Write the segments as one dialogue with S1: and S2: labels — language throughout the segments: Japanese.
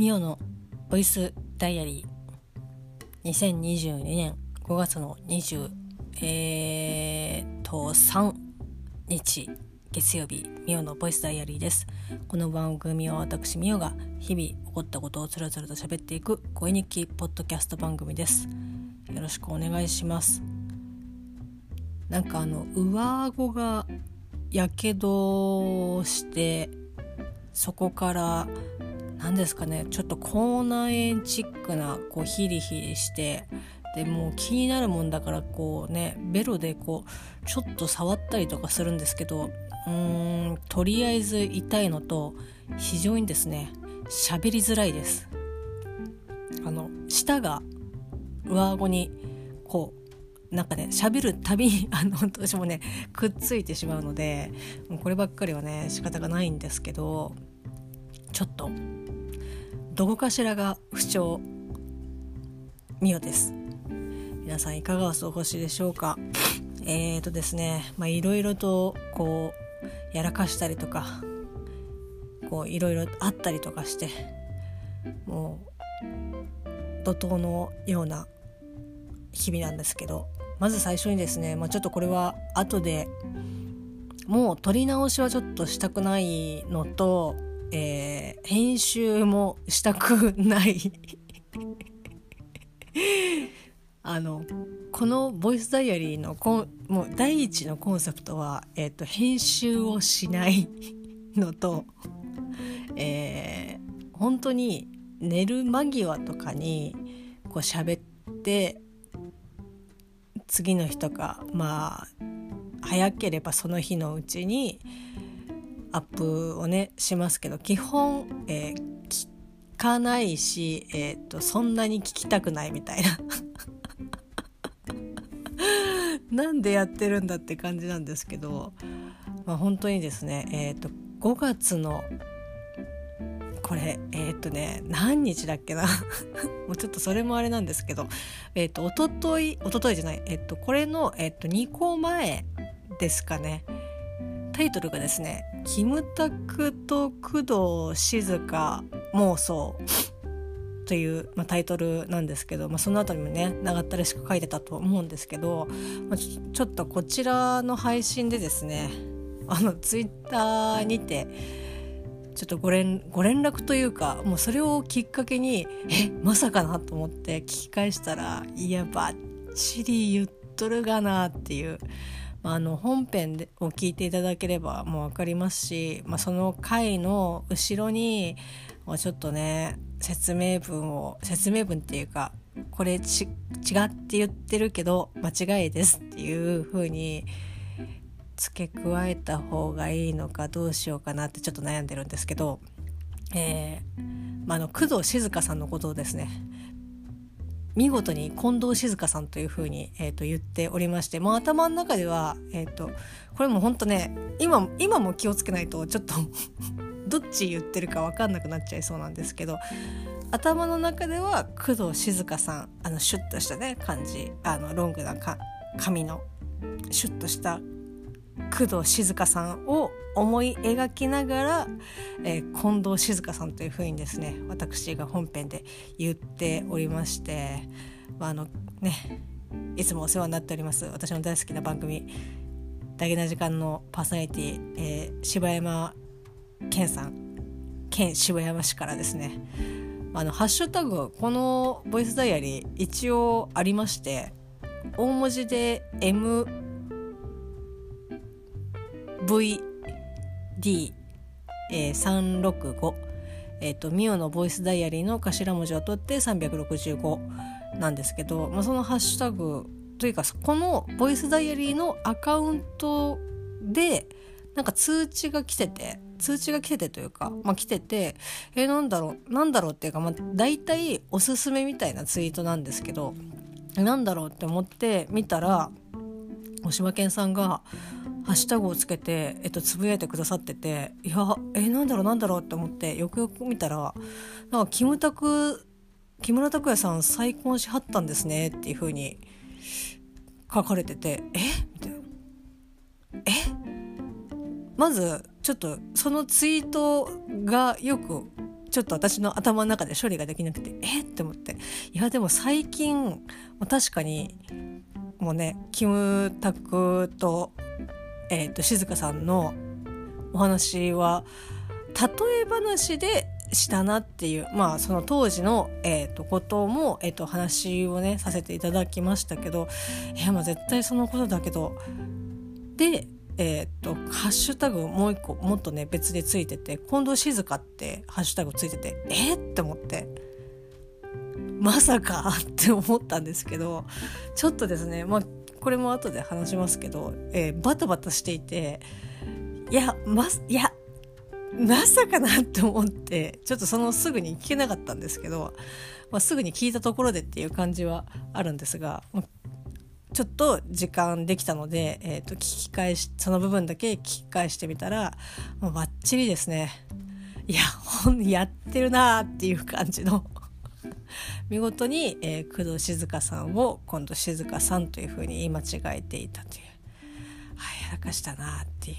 S1: ミオのボイスダイアリー。2022年5月の20えー、と3日月曜日ミオのボイスダイアリーです。この番組は私ミオが日々起こったことをつらつらと喋っていく声日記ポッドキャスト番組です。よろしくお願いします。なんかあの上顎がやけどしてそこから何ですかねちょっと口内炎チックなこうヒリヒリしてでもう気になるもんだからこうねベロでこうちょっと触ったりとかするんですけどうーんとりあえず痛いのと非常にですね喋りづらいです。あの舌が上顎にこうなんかね喋るたびに あの私もねくっついてしまうのでもうこればっかりはね仕方がないんですけどちょっとどこかしらが不調ミオです。皆さんいかがお過ごしでしょうか？えーとですねまあいろいろとこうやらかしたりとかこういろいろあったりとかしてもう怒涛のような日々なんですけどまず最初にですね、まあ、ちょっとこれは後でもう撮り直しはちょっとしたくないのと、えー、編集もしたくない。あのこのボイスダイアリーのこもう第一のコンセプトは、えーと、編集をしないのと、えー、本当に寝る間際とかにこう喋って次の日とかまあ早ければその日のうちにアップをねしますけど基本、えー、聞かないし、えーと、そんなに聞きたくないみたいな。なんでやってるんだって感じなんですけど、まあ、本当にですね、えーと、5月のこれえっ、ー、とね何日だっけな。もうちょっとそれもあれなんですけどえっ、ー、とおとといおとといじゃないえっ、ー、とこれの、えっと2個前ですかね。タイトルがですね「キムタクと工藤静香妄想」という、まあ、タイトルなんですけど、まあ、その後にもね長ったらしく書いてたと思うんですけど、まあ、ちょっとこちらの配信でですね あのツイッターにてちょっとご連ご連絡というかもうそれをきっかけにえまさかなと思って聞き返したらいやばっちり言っとるがなっていう。まあ、あの本編を聞いていただければもう分かりますし、まあ、その回の後ろにちょっとね説明文を説明文っていうかこれち違って言ってるけど間違いですっていう風に付け加えた方がいいのかどうしようかなってちょっと悩んでるんですけど、えーまあ、の工藤静香さんのことをですね見事に近藤静香さんというふうに、えー、と言っておりましてもう頭の中では、えーと、これも本当ね今今も気をつけないとちょっと どっち言ってるか分かんなくなっちゃいそうなんですけど頭の中では工藤静香さんあのシュッとしたね感じあのロングな髪のシュッとした工藤静香さんを思い描きながら、えー、近藤静香さんというふうにですね私が本編で言っておりまして、まあ、あのねいつもお世話になっております私の大好きな番組「大事な時間」のパーソナリティ、えー、柴山健さん県渋山市からですねあのハッシュタグこのボイスダイアリー一応ありまして大文字で M VD365 えっ、ー、とミオのボイスダイアリーの頭文字を取って365なんですけど、まあ、そのハッシュタグというかこのボイスダイアリーのアカウントでなんか通知が来てて通知が来ててというか、まあ、来ててえー、なんだろうなんだろうっていうか、まあ、大体おすすめみたいなツイートなんですけどなんだろうって思って見たら大島健さんがハッシュタグをつけて、えっと、つぶやいてくださってていやえなんだろうなんだろうって思ってよくよく見たらなんかキムタク木村拓哉さん再婚しはったんですねっていう風に書かれててえ？みたいな。え？まずちょっとそのツイートがよくちょっと私の頭の中で処理ができなくてえ？って思って。いやでも最近確かにもうねキムタクと,、えーと、静香さんのお話は例え話でしたなっていうまあその当時の、えーと、ことも、えーと、話をねさせていただきましたけどいやまあ絶対そのことだけどでえー、っとハッシュタグもう一個もっとね別でついてて「近藤静香」ってハッシュタグついててえー、って思ってまさかって思ったんですけどちょっとですねまあこれも後で話しますけど、えー、バタバタしていていやまいやまさかなって思ってちょっとそのすぐに聞けなかったんですけど、まあ、すぐに聞いたところでっていう感じはあるんですが、ま、ちょっと時間できたので、えー、と聞き返しその部分だけ聞き返してみたらもうバッチリですね。いやほんやってるなーっていう感じの 見事に、えー、工藤静香さんを今度静香さんというふうに言い間違えていたという。あやらかしたなっていう。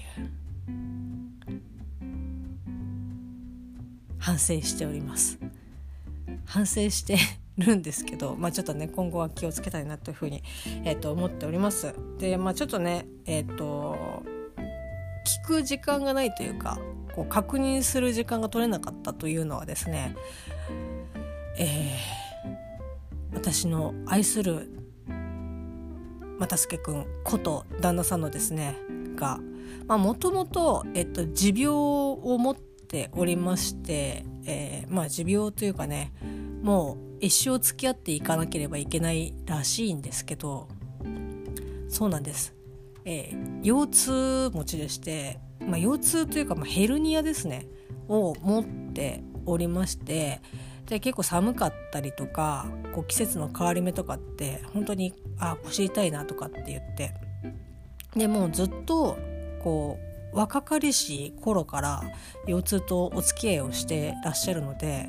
S1: 反省しております。反省してるんですけど、まあ、ちょっとね今後は気をつけたいなというふうに、えー、と思っております。でまあちょっとねえっ、ー、と聞く時間がないというかこう確認する時間が取れなかったというのはですねえー、私の愛する又助君こと旦那さんのですねがもともと持病を持っておりまして、えー、まあ持病というかねもう一生付き合っていかなければいけないらしいんですけどそうなんです、えー、腰痛持ちでして、まあ、腰痛というか、まあ、ヘルニアですねを持っておりましてで結構寒かったりとかこう季節の変わり目とかって本当にあ腰痛いなとかって言ってでもうずっとこう若かりし頃から腰痛とお付き合いをしてらっしゃるので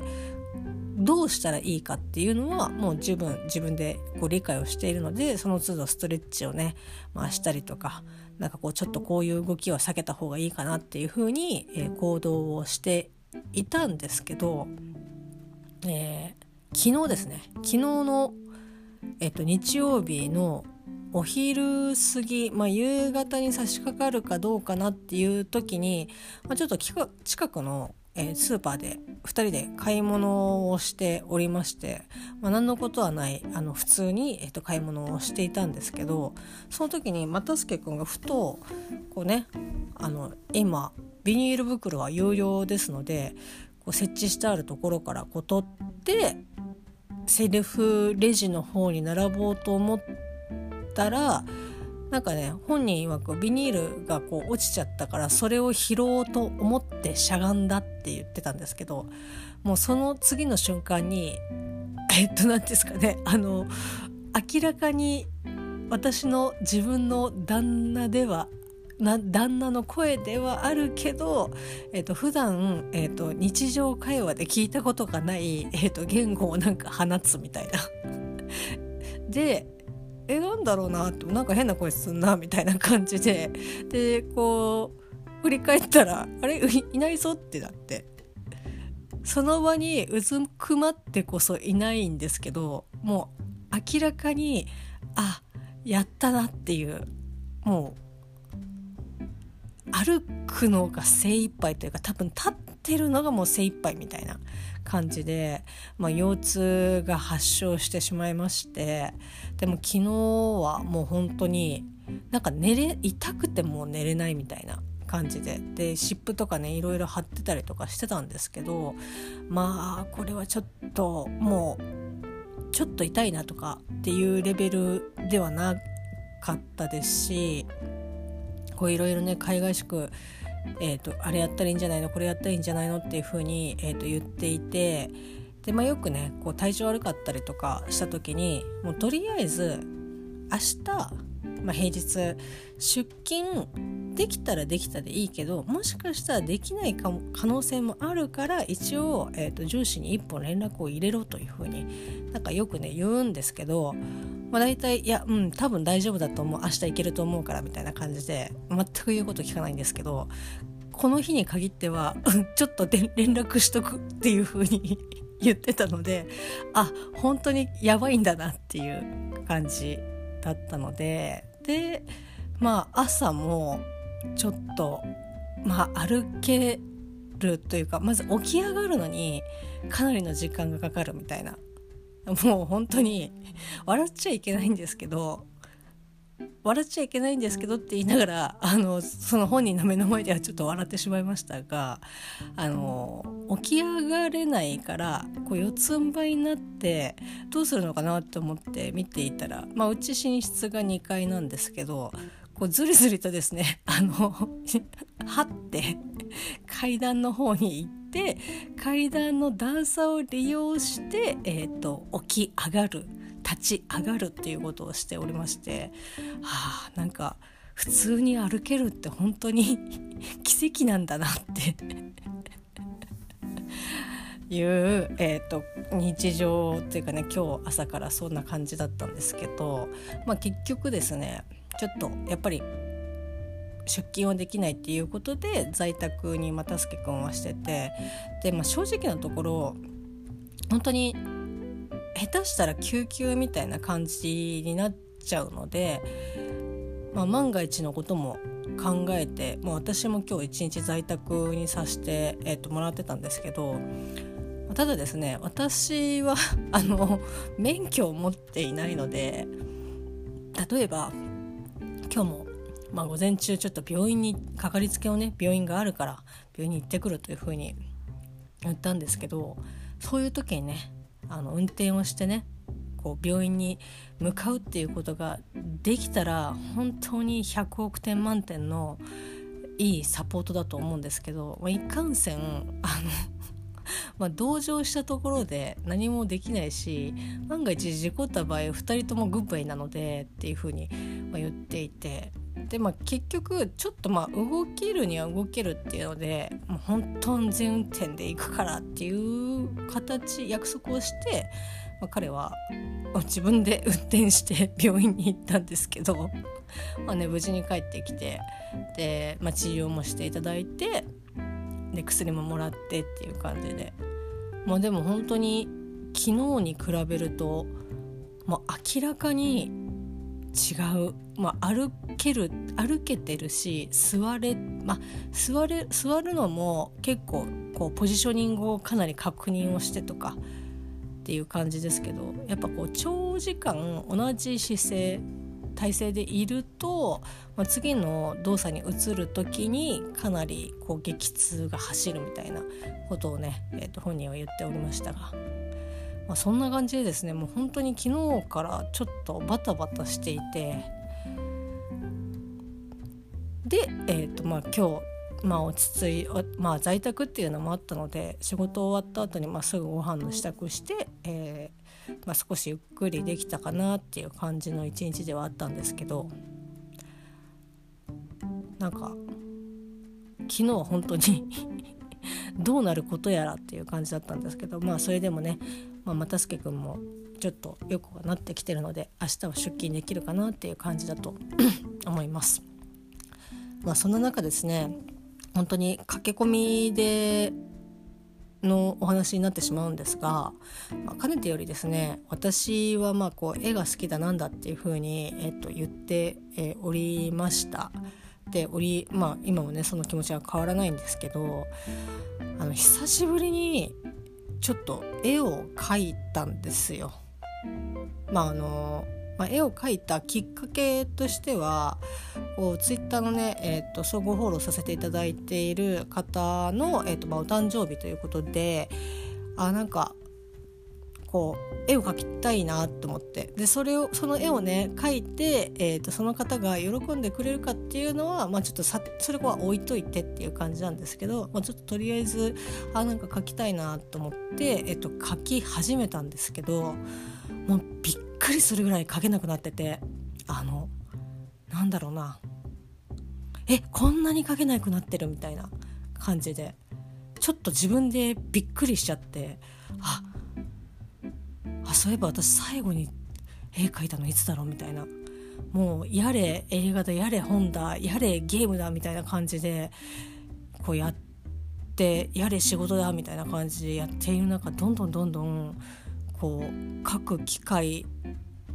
S1: どうしたらいいかっていうのはもう十分自分でこう理解をしているのでその都度ストレッチをね回したりとかなんかこうちょっとこういう動きは避けた方がいいかなっていうふうに、え、行動をしていたんですけどえー、昨日ですね。昨日の、えっと、日曜日のお昼過ぎ、まあ、夕方に差し掛かるかどうかなっていう時に、まあ、ちょっと近くの、えー、スーパーで2人で買い物をしておりまして、まあ、何のことはないあの普通に、えー、と買い物をしていたんですけどその時に又助君がふとこうねあの今ビニール袋は有料ですのでこう設置してあるところからこう取ってセルフレジの方に並ぼうと思ったらなんかね本人曰くビニールがこう落ちちゃったからそれを拾おうと思ってしゃがんだって言ってたんですけどもうその次の瞬間にえっと何ですかねあの明らかに私の自分の旦那ではな旦那の声ではあるけど、えーと、普段、えーと、日常会話で聞いたことがない、えーと、言語をなんか放つみたいな。でえなんだろうなってなんか変な声すんなみたいな感じで。でこう振り返ったらあれ？いないぞってなって。その場にうずくまってこそいないんですけどもう明らかにあやったなっていう。もう歩くのが精一杯というか多分立ってるのがもう精一杯みたいな感じで、まあ、腰痛が発症してしまいましてでも昨日はもう本当になんか寝れ痛くても寝れないみたいな感じでで湿布とかねいろいろ貼ってたりとかしてたんですけどまあこれはちょっともうちょっと痛いなとかっていうレベルではなかったですしこういろいろね海外宿えーと、あれやったらいいんじゃないのこれやったらいいんじゃないのっていうふうに、えーと、言っていてで、まあ、よくねこう体調悪かったりとかした時にもうとりあえず明日、まあ、平日出勤できたらできたでいいけどもしかしたらできないかも可能性もあるから一応、えーと、上司に一本連絡を入れろというふうになんかよくね言うんですけどまあ、大体いやうん多分大丈夫だと思う。明日行けると思うからみたいな感じで全く言うこと聞かないんですけどこの日に限っては ちょっと連絡しとくっていう風に 言ってたのであ本当にやばいんだなっていう感じだったのででまあ朝もちょっとまあ歩けるというかまず起き上がるのにかなりの時間がかかるみたいなもう本当に笑っちゃいけないんですけど笑っちゃいけないんですけどって言いながらあのその本人の目の前ではちょっと笑ってしまいましたがあの起き上がれないからこう四つん這いになってどうするのかなって思って見ていたら、まあ、うち寝室が2階なんですけどこうずりずりとですねあの はって階段の方に行って階段の段差を利用して、えーと、起き上がる立ち上がるっていうことをしておりましてはあなんか普通に歩けるって本当に 奇跡なんだなって いう、えーと、日常っていうかね今日朝からそんな感じだったんですけど、まあ、結局ですねちょっとやっぱり出勤はできないっていうことで在宅に又助君はしててで、まあ、正直なところ本当に下手したら救急みたいな感じになっちゃうので、まあ、万が一のことも考えて、まあ、私も今日一日在宅にさせて、えー、ともらってたんですけどただですね私は あの免許を持っていないので例えば今日も、まあ、午前中ちょっと病院にかかりつけをね病院があるから病院に行ってくるというふうに言ったんですけどそういう時にねあの運転をしてねこう病院に向かうっていうことができたら本当に100億点満点のいいサポートだと思うんですけど、まあ、いかんせんあの まあ、同情したところで何もできないし万が一事故った場合2人ともグッバイなのでっていうふうに、言っていてで、まあ、結局ちょっとまあ動けるには動けるっていうのでもう本当安全運転で行くからっていう形約束をして、まあ、彼は自分で運転して病院に行ったんですけど、まあね、無事に帰ってきてで、まあ、治療もしていただいてで薬ももらってっていう感じで。まあでも本当に昨日に比べると、まあ、明らかに違う、まあ、歩ける歩けてるし座れ,、まあ、座れ座るのも結構こうポジショニングをかなり確認をしてとかっていう感じですけどやっぱこう長時間同じ姿勢体勢でいると、まあ、次の動作に移る時にかなりこう激痛が走るみたいなことをね、えー、と本人は言っておりましたが、まあ、そんな感じでですねもう本当に昨日からちょっとバタバタしていてで、えーとまあ、今日まあ、落ち着い、まあ、在宅っていうのもあったので仕事終わった後にまあすぐご飯の支度して、えーまあ、少しゆっくりできたかなっていう感じの一日ではあったんですけどなんか昨日は本当に どうなることやらっていう感じだったんですけどまあそれでもね、まあ、又助君もちょっとよくはなってきてるので明日は出勤できるかなっていう感じだと 思います。まあ、そんな中ですね本当に駆け込みでのお話になってしまうんですが、まあ、かねてよりですね私はまあこう絵が好きだなんだっていうふうに、えっと、言って、えおりましたでおり、まあ、今もねその気持ちは変わらないんですけどあの久しぶりにちょっと絵を描いたんですよ。まああのまあ、絵を描いたきっかけとしてはこうツイッターのね、えーと、総合フォローさせていただいている方の、えーとまあ、お誕生日ということであなんかこう絵を描きたいなと思って。でそれをその絵をね描いて、えーと、その方が喜んでくれるかっていうのは、まあ、ちょっとさそれは置いといてっていう感じなんですけど、まあ、ちょっととりあえずあなんか描きたいなと思って、えーと描き始めたんですけどもうびっくりするぐらい書けなくなっててあのなんだろうな。えこんなに書けなくなってるみたいな感じでちょっと自分でびっくりしちゃってあっそういえば私最後に絵描いたのいつだろうみたいな。もうやれ映画だやれ本だやれゲームだみたいな感じでこうやってやれ仕事だみたいな感じでやっている中どんどんどんどんこう書く機会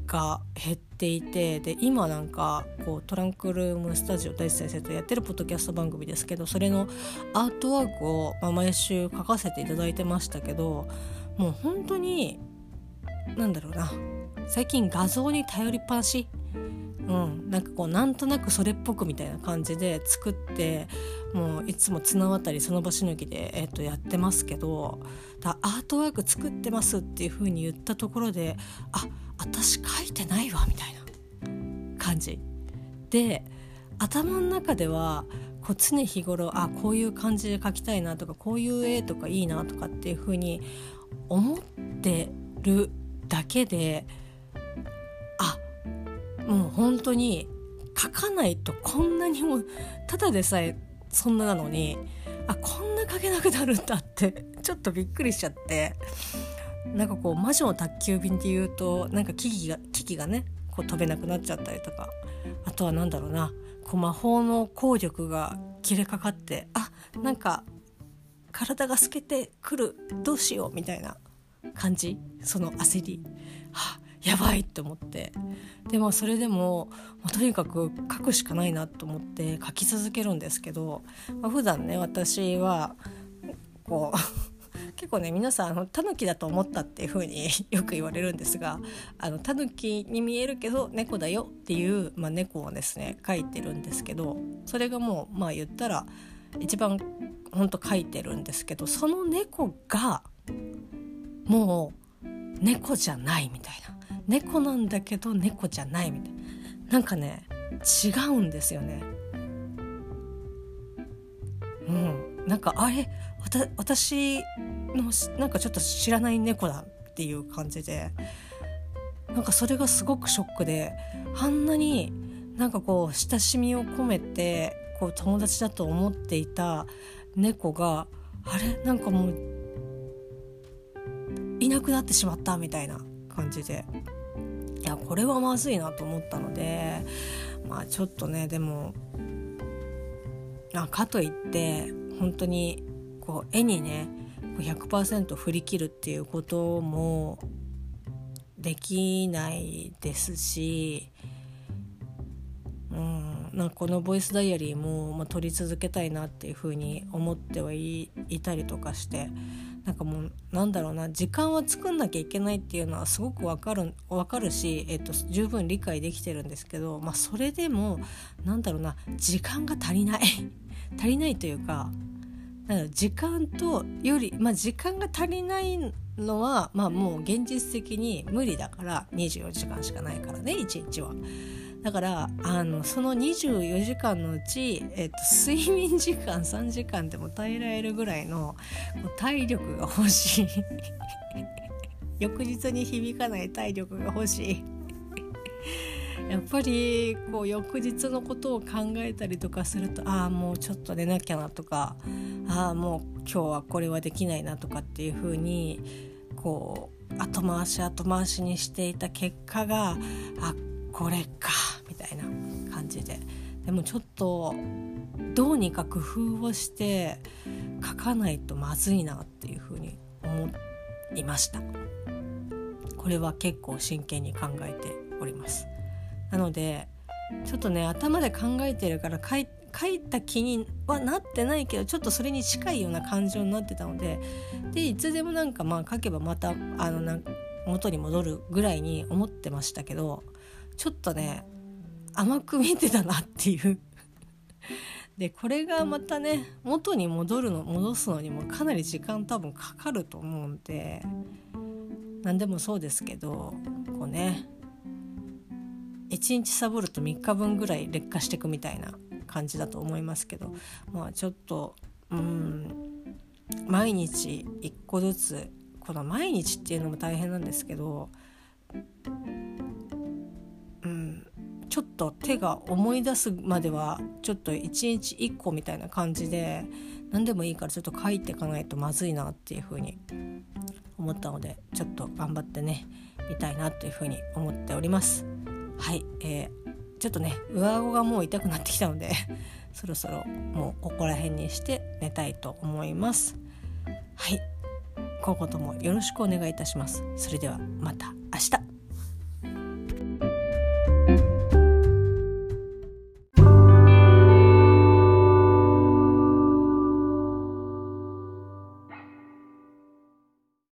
S1: が減っていてで今なんかこうトランクルームスタジオ大地先生とやってるポッドキャスト番組ですけどそれのアートワークを、まあ、毎週書かせていただいてましたけどもう本当になんだろうな。最近画像に頼りっぱなし。うん、なんかこうなんとなくそれっぽくみたいな感じで作ってもういつも綱渡りその場しのぎで、えー、とやってますけどだアートワーク作ってますっていう風に言ったところであ私書いてないわみたいな感じ。で頭の中ではこう常日頃あこういう感じで描きたいなとかこういう絵とかいいなとかっていう風に思ってるだけであもう本当に書かないとこんなにもただでさえそんななのにあこんな書けなくなるんだってちょっとびっくりしちゃってなんかこう魔女の宅急便で言うとなんか機器が機器がねこう飛べなくなっちゃったりとかあとは何だろうなこう魔法の効力が切れかかってあなんか体が透けてくるどうしようみたいな感じその焦り、はあ、やばいって思って。でもそれでも、まあ、とにかく書くしかないなと思って書き続けるんですけど、まあ、普段ね私はこう 結構ね皆さんあのタヌキだと思ったっていう風に よく言われるんですがあのタヌキに見えるけど猫だよっていう、まあ、猫をですね描いてるんですけどそれがもうまあ言ったら一番ほんと描いてるんですけどその猫がもう猫じゃないみたいな。猫なんだけど猫じゃないみたいな。なんかね違うんですよね。うん、なんかあれ私のなんかちょっと知らない猫だっていう感じでなんかそれがすごくショックであんなになんかこう親しみを込めてこう友達だと思っていた猫があれ？なんかもういなくなってしまったみたいな感じで。いやこれはまずいなと思ったのでまあちょっとねでもあかといって本当にこう絵にね100%振り切るっていうこともできないですし、なんかこのボイスダイアリーも、まあ、撮り続けたいなっていうふうに思ってはいたりとかしてなんかもうなんだろうな時間は作んなきゃいけないっていうのはすごくわかるわかるし、えっと、十分理解できてるんですけど、まあ、それでもなんだろうな時間が足りない 足りないというか時間とより、まあ、時間が足りないのは、まあ、もう現実的に無理だから24時間しかないからね1日は。だからあのその24時間のうち、えっと、睡眠時間3時間でも耐えられるぐらいの体力が欲しい。翌日に響かない体力が欲しい。やっぱりこう翌日のことを考えたりとかするとああもうちょっと寝なきゃなとかああもう今日はこれはできないなとかっていう風にこう後回し後回しにしていた結果があこれかみたいな感じで。でもちょっとどうにか工夫をして書かないとまずいなっていうふうに思いました。これは結構真剣に考えております。なのでちょっとね頭で考えてるから書い書いた気にはなってないけどちょっとそれに近いような感情になってたのででいつでもなんかまあ書けばまたあのなん元に戻るぐらいに思ってましたけどちょっとね甘く見てたなっていう。でこれがまたね元に戻るの戻すのにもかなり時間多分かかると思うんで何でもそうですけどこうね1日サボると3日分ぐらい劣化していくみたいな感じだと思いますけどまあちょっとうん毎日1個ずつこの毎日っていうのも大変なんですけどちょっと手が思い出すまではちょっと1日1個みたいな感じで何でもいいからちょっと書いていかないとまずいなっていうふうに思ったのでちょっと頑張ってね見たいなというふうに思っております。はい、えー、ちょっとね上顎がもう痛くなってきたので そろそろもうここら辺にして寝たいと思います。はい今後ともよろしくお願いいたします。それではまた明日。